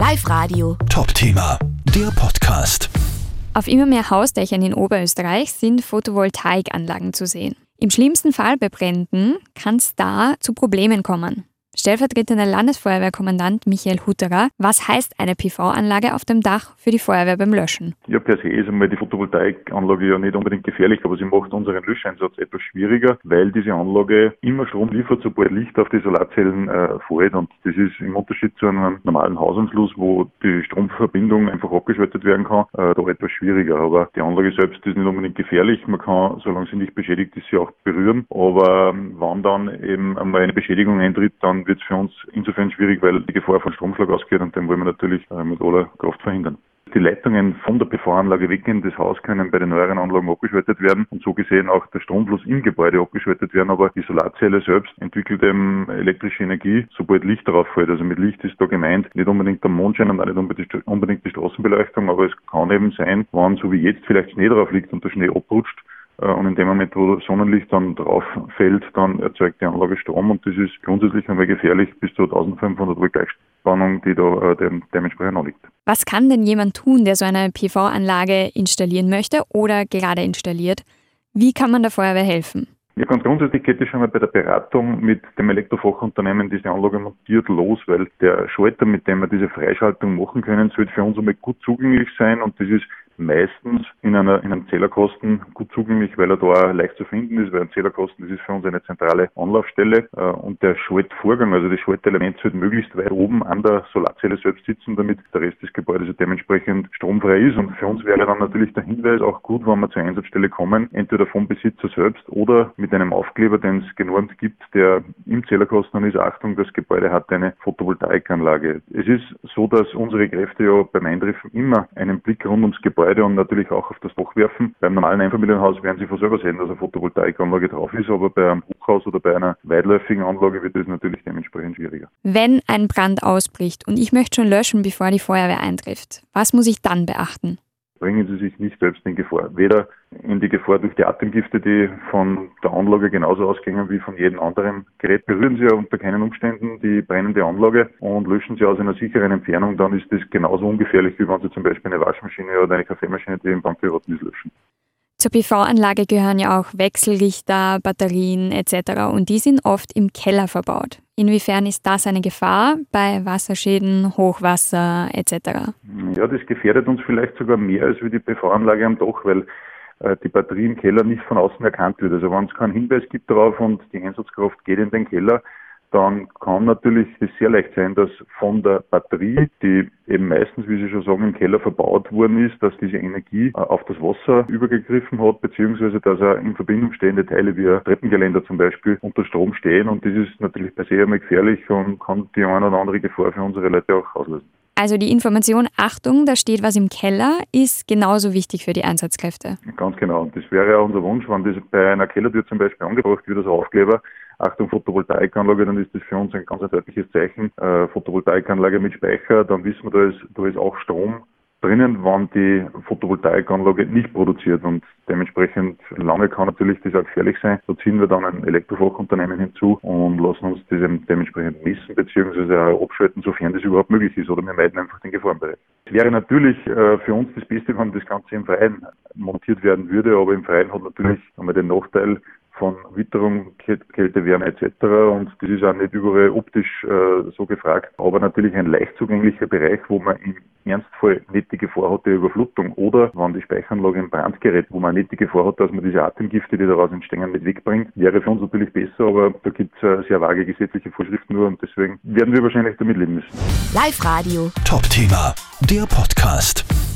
Live Radio. Top-Thema, der Podcast. Auf immer mehr Hausdächern in Oberösterreich sind Photovoltaikanlagen zu sehen. Im schlimmsten Fall bei Bränden kann es da zu Problemen kommen. Stellvertretender Landesfeuerwehrkommandant Michael Hutterer, was heißt eine PV-Anlage auf dem Dach für die Feuerwehr beim Löschen? Ja, per se ist einmal die Photovoltaikanlage ja nicht unbedingt gefährlich, aber sie macht unseren Löscheinsatz etwas schwieriger, weil diese Anlage immer Strom liefert, sobald Licht auf die Solarzellen äh, fällt. Und das ist im Unterschied zu einem normalen Hausanschluss, wo die Stromverbindung einfach abgeschaltet werden kann, äh, da etwas schwieriger. Aber die Anlage selbst ist nicht unbedingt gefährlich. Man kann, solange sie nicht beschädigt ist, sie auch berühren. Aber ähm, wenn dann eben einmal eine Beschädigung eintritt, dann wird es für uns insofern schwierig, weil die Gefahr von Stromschlag ausgeht und den wollen wir natürlich äh, mit aller Kraft verhindern. Die Leitungen von der PV-Anlage weg in das Haus können bei den neueren Anlagen abgeschaltet werden und so gesehen auch der Stromfluss im Gebäude abgeschaltet werden, aber die Solarzelle selbst entwickelt eben elektrische Energie, sobald Licht darauf fällt. Also mit Licht ist da gemeint nicht unbedingt der Mondschein und auch nicht unbedingt die Straßenbeleuchtung, aber es kann eben sein, wann so wie jetzt vielleicht Schnee drauf liegt und der Schnee abrutscht, und in dem Moment, wo Sonnenlicht dann drauf fällt, dann erzeugt die Anlage Strom und das ist grundsätzlich einmal gefährlich bis zu 1500 Volt Gleichspannung, die da äh, dementsprechend anliegt. Was kann denn jemand tun, der so eine PV-Anlage installieren möchte oder gerade installiert? Wie kann man der Feuerwehr helfen? Ja, ganz grundsätzlich geht es schon mal bei der Beratung mit dem Elektrofachunternehmen diese Anlage montiert los, weil der Schalter, mit dem wir diese Freischaltung machen können, sollte für uns einmal gut zugänglich sein und das ist meistens in, einer, in einem Zählerkosten gut zugänglich, weil er da leicht zu finden ist, weil ein Zählerkosten, das ist für uns eine zentrale Anlaufstelle äh, und der Schaltvorgang, also das Schaltelement sollte möglichst weit oben an der Solarzelle selbst sitzen, damit der Rest des Gebäudes dementsprechend stromfrei ist und für uns wäre dann natürlich der Hinweis auch gut, wenn wir zur Einsatzstelle kommen, entweder vom Besitzer selbst oder mit einem Aufkleber, den es genormt gibt, der im Zählerkosten ist, Achtung, das Gebäude hat eine Photovoltaikanlage. Es ist so, dass unsere Kräfte ja beim Eintreffen immer einen Blick rund ums Gebäude Und natürlich auch auf das Dach werfen. Beim normalen Einfamilienhaus werden Sie von selber sehen, dass eine Photovoltaikanlage drauf ist, aber bei einem Hochhaus oder bei einer weitläufigen Anlage wird das natürlich dementsprechend schwieriger. Wenn ein Brand ausbricht und ich möchte schon löschen, bevor die Feuerwehr eintrifft, was muss ich dann beachten? Bringen Sie sich nicht selbst in Gefahr. Weder in die Gefahr durch die Atemgifte, die von der Anlage genauso ausgehen wie von jedem anderen Gerät. Berühren Sie ja unter keinen Umständen die brennende Anlage und löschen Sie aus einer sicheren Entfernung, dann ist das genauso ungefährlich, wie wenn Sie zum Beispiel eine Waschmaschine oder eine Kaffeemaschine, die im Bank geraten ist, löschen. Zur PV-Anlage gehören ja auch Wechselrichter, Batterien etc. und die sind oft im Keller verbaut. Inwiefern ist das eine Gefahr bei Wasserschäden, Hochwasser etc.? Ja, das gefährdet uns vielleicht sogar mehr als wie die PV-Anlage am Dach, weil äh, die Batterie im Keller nicht von außen erkannt wird. Also wenn es keinen Hinweis gibt darauf und die Einsatzkraft geht in den Keller, dann kann natürlich es sehr leicht sein, dass von der Batterie, die eben meistens, wie Sie schon sagen, im Keller verbaut worden ist, dass diese Energie äh, auf das Wasser übergegriffen hat, beziehungsweise dass er in Verbindung stehende Teile wie ein Treppengeländer zum Beispiel unter Strom stehen und das ist natürlich per se einmal gefährlich und kann die eine oder andere Gefahr für unsere Leute auch auslösen. Also die Information, Achtung, da steht was im Keller, ist genauso wichtig für die Einsatzkräfte. Ganz genau. Und das wäre auch unser Wunsch, wenn das bei einer Kellertür zum Beispiel angebracht wird, als Aufkleber, Achtung Photovoltaikanlage, dann ist das für uns ein ganz deutliches Zeichen. Äh, Photovoltaikanlage mit Speicher, dann wissen wir, da ist, da ist auch Strom drinnen, wann die Photovoltaikanlage nicht produziert und dementsprechend lange kann natürlich das auch gefährlich sein. Da ziehen wir dann ein Elektrofachunternehmen hinzu und lassen uns das dementsprechend messen bzw. auch abschalten, sofern das überhaupt möglich ist oder wir meiden einfach den Gefahrenbereich. Es wäre natürlich äh, für uns das Beste, wenn das Ganze im Freien montiert werden würde, aber im Freien hat natürlich einmal den Nachteil, von Witterung, Kälte, Wärme etc. Und das ist auch nicht überall optisch äh, so gefragt, aber natürlich ein leicht zugänglicher Bereich, wo man im Ernstfall nicht die Gefahr hat der Überflutung oder wenn die Speicheranlage in Brand gerät, wo man nicht die Gefahr hat, dass man diese Atemgifte, die daraus entstehen, mit wegbringt, wäre für uns natürlich besser, aber da gibt es äh, sehr vage gesetzliche Vorschriften nur und deswegen werden wir wahrscheinlich damit leben müssen. Live Radio. Top Thema, der Podcast.